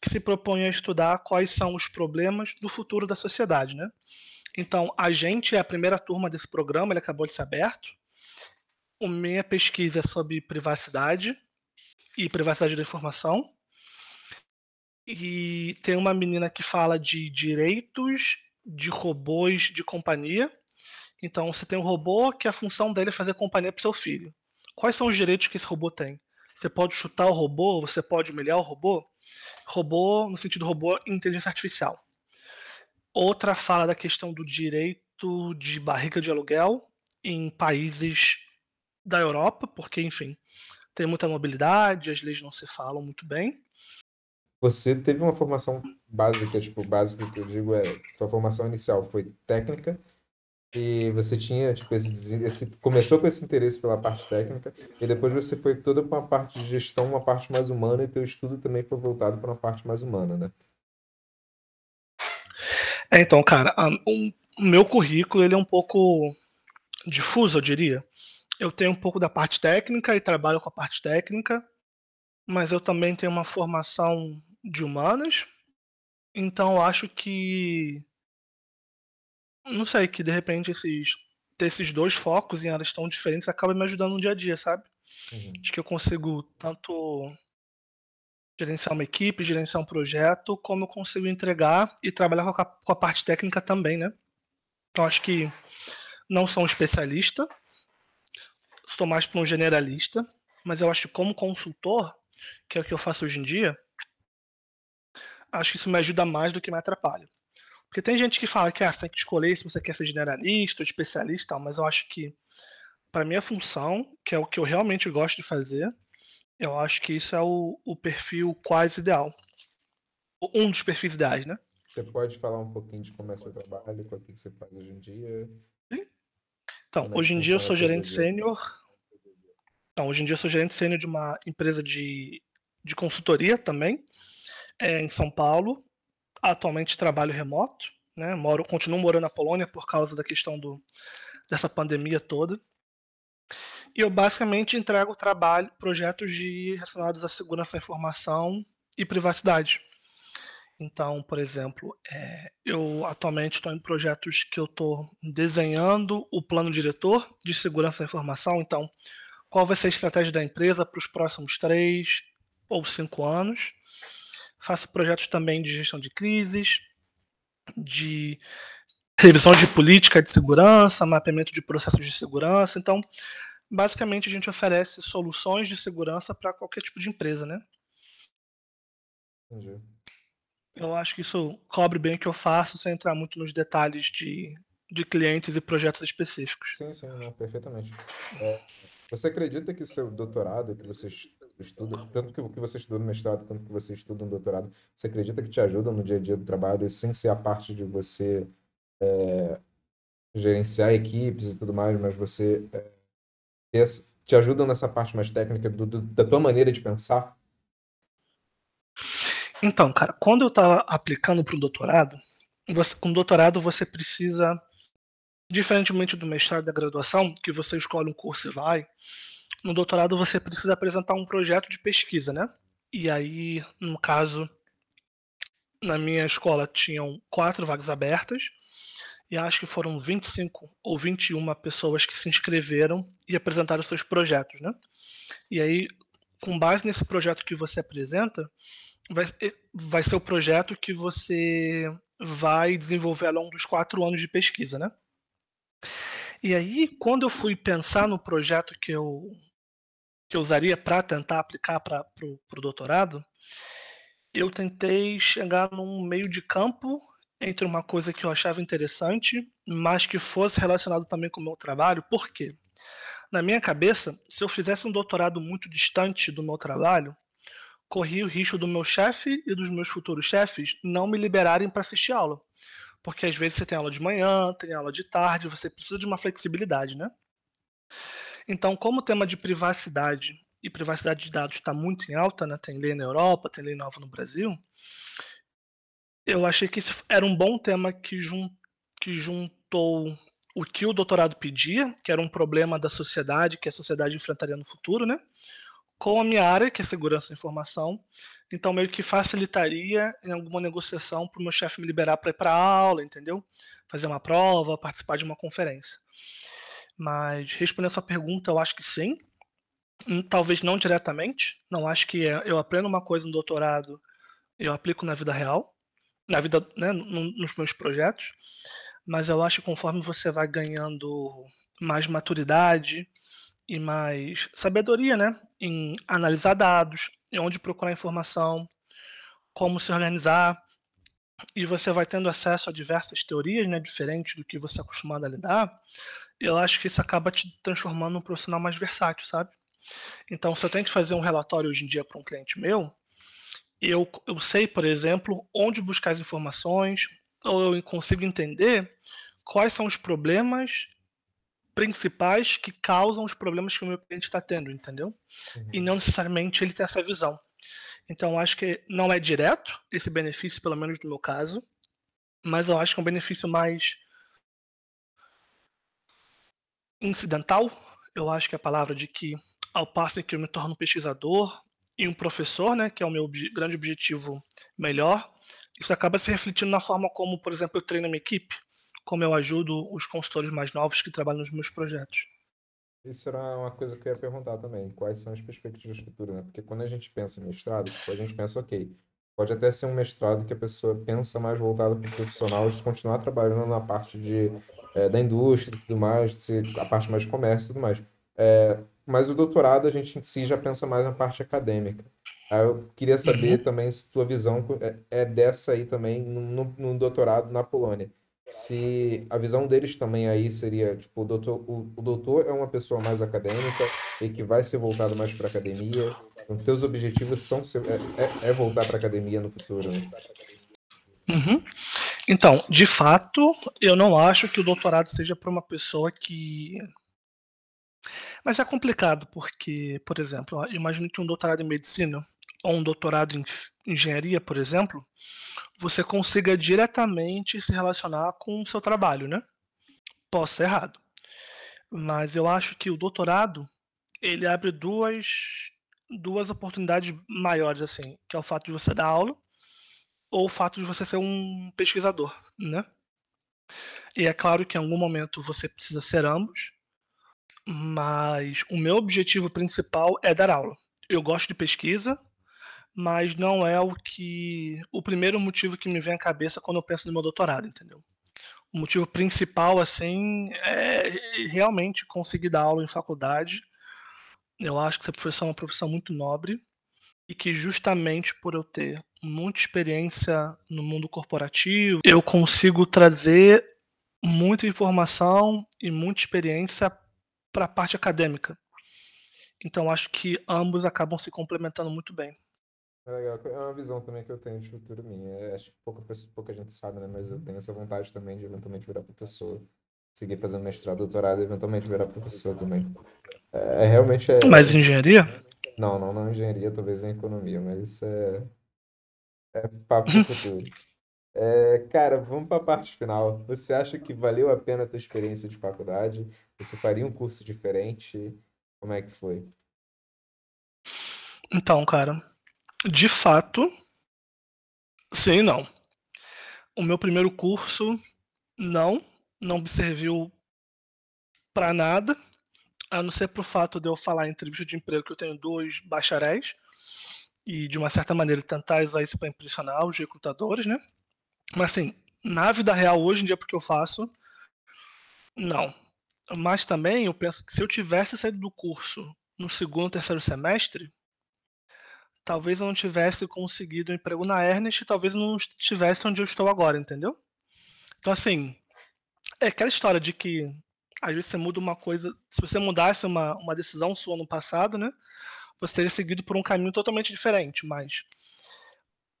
que se propõe a estudar quais são os problemas do futuro da sociedade, né? Então, a gente é a primeira turma desse programa, ele acabou de ser aberto. A minha pesquisa é sobre privacidade e privacidade da informação. E tem uma menina que fala de direitos de robôs de companhia. Então, você tem um robô que a função dele é fazer companhia para seu filho. Quais são os direitos que esse robô tem? Você pode chutar o robô, você pode humilhar o robô. Robô, no sentido robô, inteligência artificial. Outra fala da questão do direito de barriga de aluguel em países da Europa, porque, enfim, tem muita mobilidade, as leis não se falam muito bem. Você teve uma formação básica, tipo, básica que eu digo é, sua formação inicial foi técnica, e você tinha, tipo, esse, esse, começou com esse interesse pela parte técnica, e depois você foi toda para uma parte de gestão, uma parte mais humana, e teu estudo também foi voltado para uma parte mais humana, né? É, então, cara, o meu currículo ele é um pouco difuso, eu diria. Eu tenho um pouco da parte técnica e trabalho com a parte técnica, mas eu também tenho uma formação de humanas, então acho que não sei, que de repente esses ter esses dois focos em áreas tão diferentes acaba me ajudando no dia a dia, sabe? Uhum. Acho que eu consigo tanto gerenciar uma equipe, gerenciar um projeto, como eu consigo entregar e trabalhar com a, com a parte técnica também, né? Então acho que não sou um especialista, estou mais para um generalista, mas eu acho que como consultor, que é o que eu faço hoje em dia, acho que isso me ajuda mais do que me atrapalha. Porque tem gente que fala que ah, você tem que escolher se você quer ser generalista ou especialista, mas eu acho que para minha função, que é o que eu realmente gosto de fazer, eu acho que isso é o, o perfil quase ideal. Um dos perfis ideais, né? Você pode falar um pouquinho de como é seu trabalho, o que você faz hoje em dia? Então, é hoje em dia eu sou gerente sênior. Então, hoje em dia eu sou gerente sênior de uma empresa de, de consultoria também, é, em São Paulo. Atualmente trabalho remoto, né? Moro, continuo morando na Polônia por causa da questão do, dessa pandemia toda. E eu basicamente entrego trabalho, projetos de, relacionados à segurança da informação e privacidade. Então, por exemplo, é, eu atualmente estou em projetos que eu estou desenhando o plano diretor de segurança da informação. Então, qual vai ser a estratégia da empresa para os próximos três ou cinco anos? Faço projetos também de gestão de crises, de revisão de política de segurança, mapeamento de processos de segurança. Então, basicamente, a gente oferece soluções de segurança para qualquer tipo de empresa, né? Entendi. Eu acho que isso cobre bem o que eu faço, sem entrar muito nos detalhes de, de clientes e projetos específicos. Sim, sim, não, perfeitamente. É, você acredita que seu doutorado, que você estuda, tanto que que você estudou no mestrado quanto que você estuda no doutorado, você acredita que te ajuda no dia a dia do trabalho, sem ser a parte de você é, gerenciar equipes e tudo mais, mas você é, te ajuda nessa parte mais técnica do, do, da tua maneira de pensar? Então, cara, quando eu estava aplicando para o doutorado, você, com doutorado você precisa, diferentemente do mestrado e da graduação, que você escolhe um curso e vai, no doutorado você precisa apresentar um projeto de pesquisa, né? E aí, no caso, na minha escola tinham quatro vagas abertas, e acho que foram 25 ou 21 pessoas que se inscreveram e apresentaram seus projetos, né? E aí, com base nesse projeto que você apresenta, vai, vai ser o projeto que você vai desenvolver ao longo dos quatro anos de pesquisa, né? E aí, quando eu fui pensar no projeto que eu, que eu usaria para tentar aplicar para o doutorado, eu tentei chegar num meio de campo entre uma coisa que eu achava interessante, mas que fosse relacionado também com o meu trabalho. Por quê? Na minha cabeça, se eu fizesse um doutorado muito distante do meu trabalho, corria o risco do meu chefe e dos meus futuros chefes não me liberarem para assistir aula. Porque às vezes você tem aula de manhã, tem aula de tarde, você precisa de uma flexibilidade, né? Então, como o tema de privacidade e privacidade de dados está muito em alta, né? tem lei na Europa, tem lei nova no Brasil, eu achei que esse era um bom tema que, jun que juntou o que o doutorado pedia, que era um problema da sociedade, que a sociedade enfrentaria no futuro, né? com a minha área, que é segurança da informação. Então, meio que facilitaria em alguma negociação para o meu chefe me liberar para ir para aula, entendeu? Fazer uma prova, participar de uma conferência. Mas respondendo a sua pergunta, eu acho que sim. Hum, talvez não diretamente. Não acho que é, eu aprendo uma coisa no doutorado, eu aplico na vida real, na vida, né, nos meus projetos. Mas eu acho que conforme você vai ganhando mais maturidade e mais sabedoria, né, em analisar dados, em onde procurar informação, como se organizar, e você vai tendo acesso a diversas teorias, né, diferentes do que você é acostumado a lidar, eu acho que isso acaba te transformando num profissional mais versátil, sabe? Então, se eu tenho que fazer um relatório hoje em dia para um cliente meu, eu, eu sei, por exemplo, onde buscar as informações, ou eu consigo entender quais são os problemas principais que causam os problemas que o meu cliente está tendo, entendeu? Uhum. E não necessariamente ele tem essa visão. Então, acho que não é direto esse benefício, pelo menos no meu caso, mas eu acho que é um benefício mais incidental. Eu acho que é a palavra de que, ao passo que eu me torno um pesquisador e um professor, né, que é o meu ob grande objetivo melhor, isso acaba se refletindo na forma como, por exemplo, eu treino a minha equipe, como eu ajudo os consultores mais novos que trabalham nos meus projetos. Isso era uma coisa que eu ia perguntar também. Quais são as perspectivas futuras, né? Porque quando a gente pensa em mestrado, tipo, a gente pensa, ok, pode até ser um mestrado que a pessoa pensa mais voltado para o profissional de continuar trabalhando na parte de, é, da indústria e tudo mais, a parte mais de comércio e tudo mais. É, mas o doutorado a gente em si já pensa mais na parte acadêmica. Aí eu queria saber uhum. também se tua visão é, é dessa aí também no, no doutorado na Polônia se a visão deles também aí seria, tipo, o doutor, o, o doutor é uma pessoa mais acadêmica e que vai ser voltado mais para academia. Então, seus objetivos são é, é, é voltar para academia no futuro. Né? Uhum. Então, de fato, eu não acho que o doutorado seja para uma pessoa que. Mas é complicado, porque, por exemplo, eu imagino que um doutorado em medicina ou um doutorado em engenharia, por exemplo, você consiga diretamente se relacionar com o seu trabalho, né? Posso ser errado. Mas eu acho que o doutorado, ele abre duas, duas oportunidades maiores, assim, que é o fato de você dar aula ou o fato de você ser um pesquisador, né? E é claro que em algum momento você precisa ser ambos, mas o meu objetivo principal é dar aula. Eu gosto de pesquisa, mas não é o que o primeiro motivo que me vem à cabeça quando eu penso no meu doutorado, entendeu? O motivo principal, assim, é realmente conseguir dar aula em faculdade. Eu acho que ser professor é uma profissão muito nobre e que justamente por eu ter muita experiência no mundo corporativo, eu consigo trazer muita informação e muita experiência para a parte acadêmica. Então acho que ambos acabam se complementando muito bem. É legal, é uma visão também que eu tenho de futuro minha. É, acho que pouca, pouca gente sabe, né? Mas eu tenho essa vontade também de eventualmente virar professor. Seguir fazendo mestrado, doutorado e eventualmente virar professor também. É, é realmente é. Mas engenharia? Não, não na engenharia, talvez em economia, mas isso é. É papo futuro. É, cara, vamos para a parte final. Você acha que valeu a pena a tua experiência de faculdade? Você faria um curso diferente? Como é que foi? Então, cara, de fato, sim e não. O meu primeiro curso, não, não me serviu para nada, a não ser pro fato de eu falar em entrevista de emprego que eu tenho dois bacharéis e de uma certa maneira tentar usar isso para impressionar os recrutadores, né? Mas assim, na vida real hoje em dia porque eu faço, não. Mas também eu penso que se eu tivesse saído do curso no segundo, terceiro semestre, talvez eu não tivesse conseguido um emprego na Ernest, talvez não estivesse onde eu estou agora, entendeu? Então, assim, é aquela história de que às vezes você muda uma coisa. Se você mudasse uma, uma decisão sua no passado, né? Você teria seguido por um caminho totalmente diferente, mas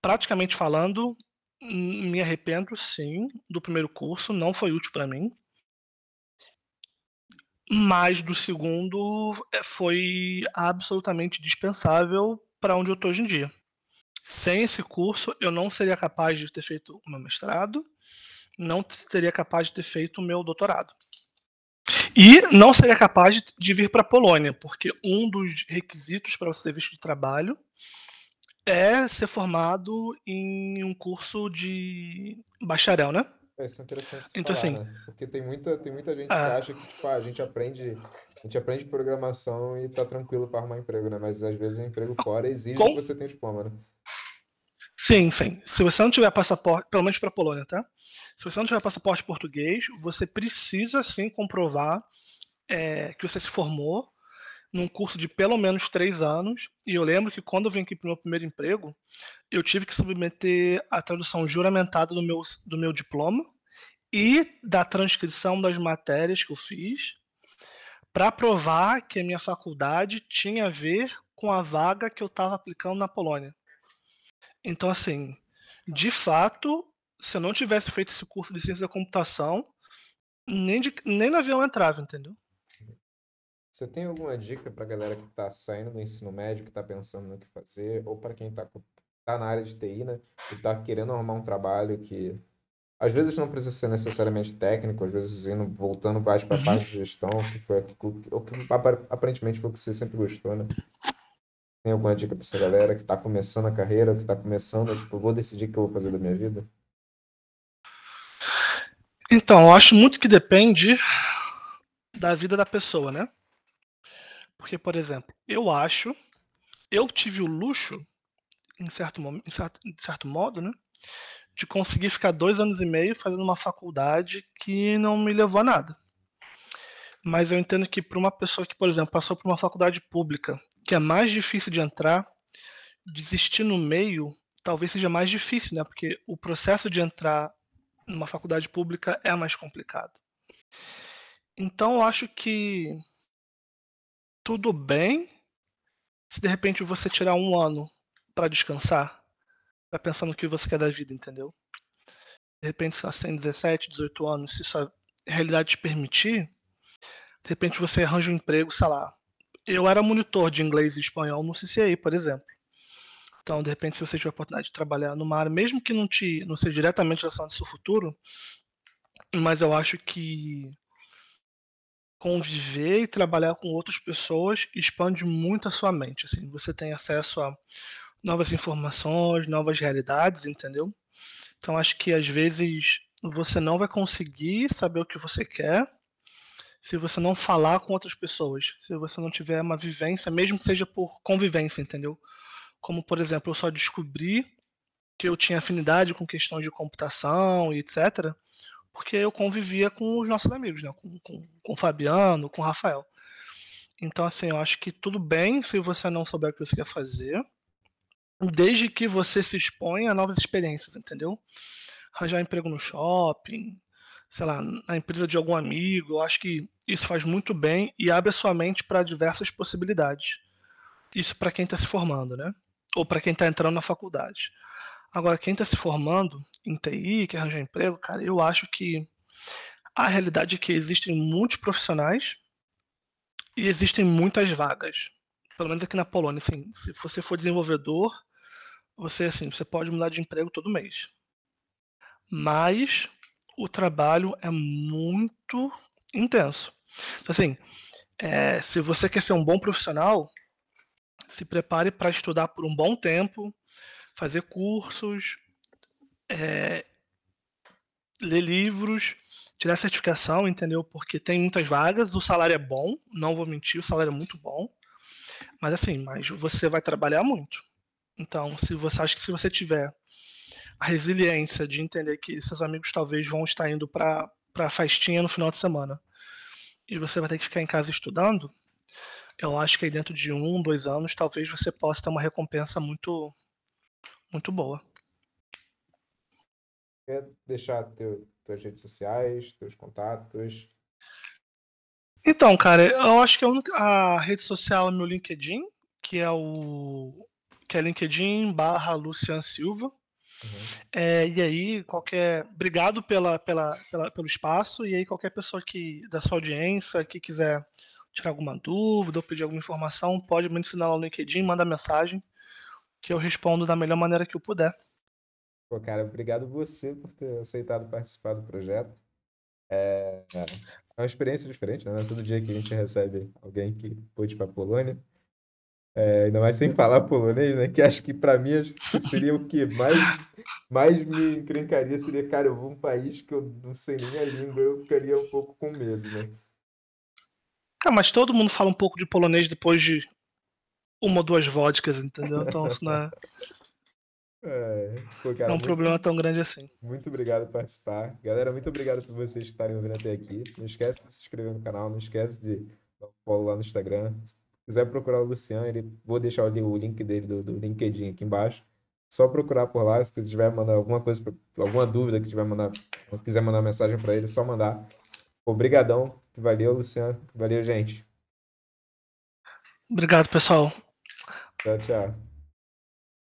praticamente falando, me arrependo sim do primeiro curso, não foi útil para mim. Mas do segundo é, foi absolutamente dispensável para onde eu estou hoje em dia. Sem esse curso, eu não seria capaz de ter feito o meu mestrado, não seria capaz de ter feito o meu doutorado. E não seria capaz de vir para a Polônia, porque um dos requisitos para você ter visto de trabalho é ser formado em um curso de bacharel, né? É, isso é interessante então, falar, assim, né? Porque tem muita, tem muita gente que ah. acha que tipo, ah, a gente aprende a gente aprende programação e tá tranquilo para arrumar emprego, né? Mas às vezes o emprego fora exige Com... que você tenha diploma, né? Sim, sim. Se você não tiver passaporte, pelo menos para a Polônia, tá? Se você não tiver passaporte português, você precisa sim comprovar é, que você se formou num curso de pelo menos três anos. E eu lembro que quando eu vim aqui para o meu primeiro emprego, eu tive que submeter a tradução juramentada do meu, do meu diploma e da transcrição das matérias que eu fiz para provar que a minha faculdade tinha a ver com a vaga que eu estava aplicando na Polônia. Então, assim, de fato, se eu não tivesse feito esse curso de ciência da computação, nem, de, nem no avião eu entrava, entendeu? Você tem alguma dica para a galera que está saindo do ensino médio, que está pensando no que fazer, ou para quem está tá na área de TI, né, e está querendo arrumar um trabalho que às vezes não precisa ser necessariamente técnico, às vezes indo, voltando mais para a parte de gestão, que foi o que aparentemente foi o que você sempre gostou, né? Tem alguma dica para essa galera que está começando a carreira, que está começando, tipo, vou decidir o que eu vou fazer da minha vida? Então, eu acho muito que depende da vida da pessoa, né? Porque, por exemplo, eu acho, eu tive o luxo, em certo, em certo, em certo modo, né? De conseguir ficar dois anos e meio fazendo uma faculdade que não me levou a nada. Mas eu entendo que para uma pessoa que, por exemplo, passou por uma faculdade pública, que é mais difícil de entrar, desistir no meio talvez seja mais difícil, né? Porque o processo de entrar numa faculdade pública é mais complicado. Então eu acho que tudo bem se de repente você tirar um ano para descansar, para pensar no que você quer da vida, entendeu? De repente, você tem 17, 18 anos, se sua realidade te permitir, de repente você arranja um emprego, sei lá. Eu era monitor de inglês e espanhol no CCI, por exemplo. Então, de repente, se você tiver a oportunidade de trabalhar numa área, mesmo que não, te, não seja diretamente relacionado ao seu futuro, mas eu acho que conviver e trabalhar com outras pessoas expande muito a sua mente. Assim, você tem acesso a novas informações, novas realidades, entendeu? Então acho que às vezes você não vai conseguir saber o que você quer se você não falar com outras pessoas, se você não tiver uma vivência, mesmo que seja por convivência, entendeu? Como por exemplo, eu só descobri que eu tinha afinidade com questões de computação e etc porque eu convivia com os nossos amigos, né? com, com, com o Fabiano, com o Rafael. Então, assim, eu acho que tudo bem se você não souber o que você quer fazer, desde que você se exponha a novas experiências, entendeu? Arranjar emprego no shopping, sei lá, na empresa de algum amigo, eu acho que isso faz muito bem e abre a sua mente para diversas possibilidades. Isso para quem está se formando, né? Ou para quem está entrando na faculdade. Agora, quem está se formando em TI, quer arranjar emprego, cara, eu acho que a realidade é que existem muitos profissionais e existem muitas vagas. Pelo menos aqui na Polônia, assim, se você for desenvolvedor, você assim, você pode mudar de emprego todo mês. Mas o trabalho é muito intenso. Então, assim, é, se você quer ser um bom profissional, se prepare para estudar por um bom tempo, fazer cursos, é, ler livros, tirar certificação, entendeu? Porque tem muitas vagas, o salário é bom, não vou mentir, o salário é muito bom. Mas assim, mas você vai trabalhar muito. Então, se você acha que se você tiver a resiliência de entender que seus amigos talvez vão estar indo para para festinha no final de semana e você vai ter que ficar em casa estudando, eu acho que aí dentro de um, dois anos, talvez você possa ter uma recompensa muito muito boa. Quer deixar teu, tuas redes sociais, teus contatos? Então, cara, eu acho que a, única, a rede social é meu LinkedIn, que é o que é LinkedIn barra Lucian Silva. Uhum. É, e aí, qualquer. Obrigado pela, pela, pela, pelo espaço. E aí, qualquer pessoa que da sua audiência que quiser tirar alguma dúvida ou pedir alguma informação, pode me ensinar lá no LinkedIn, manda mensagem que eu respondo da melhor maneira que eu puder. Pô, cara, obrigado você por ter aceitado participar do projeto. É, é uma experiência diferente, né? Todo dia que a gente recebe alguém que pôde para a Polônia. É, ainda mais sem falar polonês, né? Que acho que para mim seria o que mais, mais me encrencaria seria, cara, eu vou um país que eu não sei nem a língua, eu ficaria um pouco com medo, né? Ah, mas todo mundo fala um pouco de polonês depois de uma ou duas vodkas, entendeu? Então isso não é, é, pô, cara, é um muito, problema tão grande assim. Muito obrigado por participar. Galera, muito obrigado por vocês estarem ouvindo até aqui. Não esquece de se inscrever no canal, não esquece de dar um follow lá no Instagram. Se quiser procurar o Luciano, ele, vou deixar ali o link dele do, do LinkedIn aqui embaixo. Só procurar por lá, se tiver mandar alguma coisa, alguma dúvida que tiver mandar, quiser mandar mensagem para ele, só mandar. Obrigadão. Valeu, Luciano. Valeu, gente. Obrigado, pessoal. Tchau, tchau.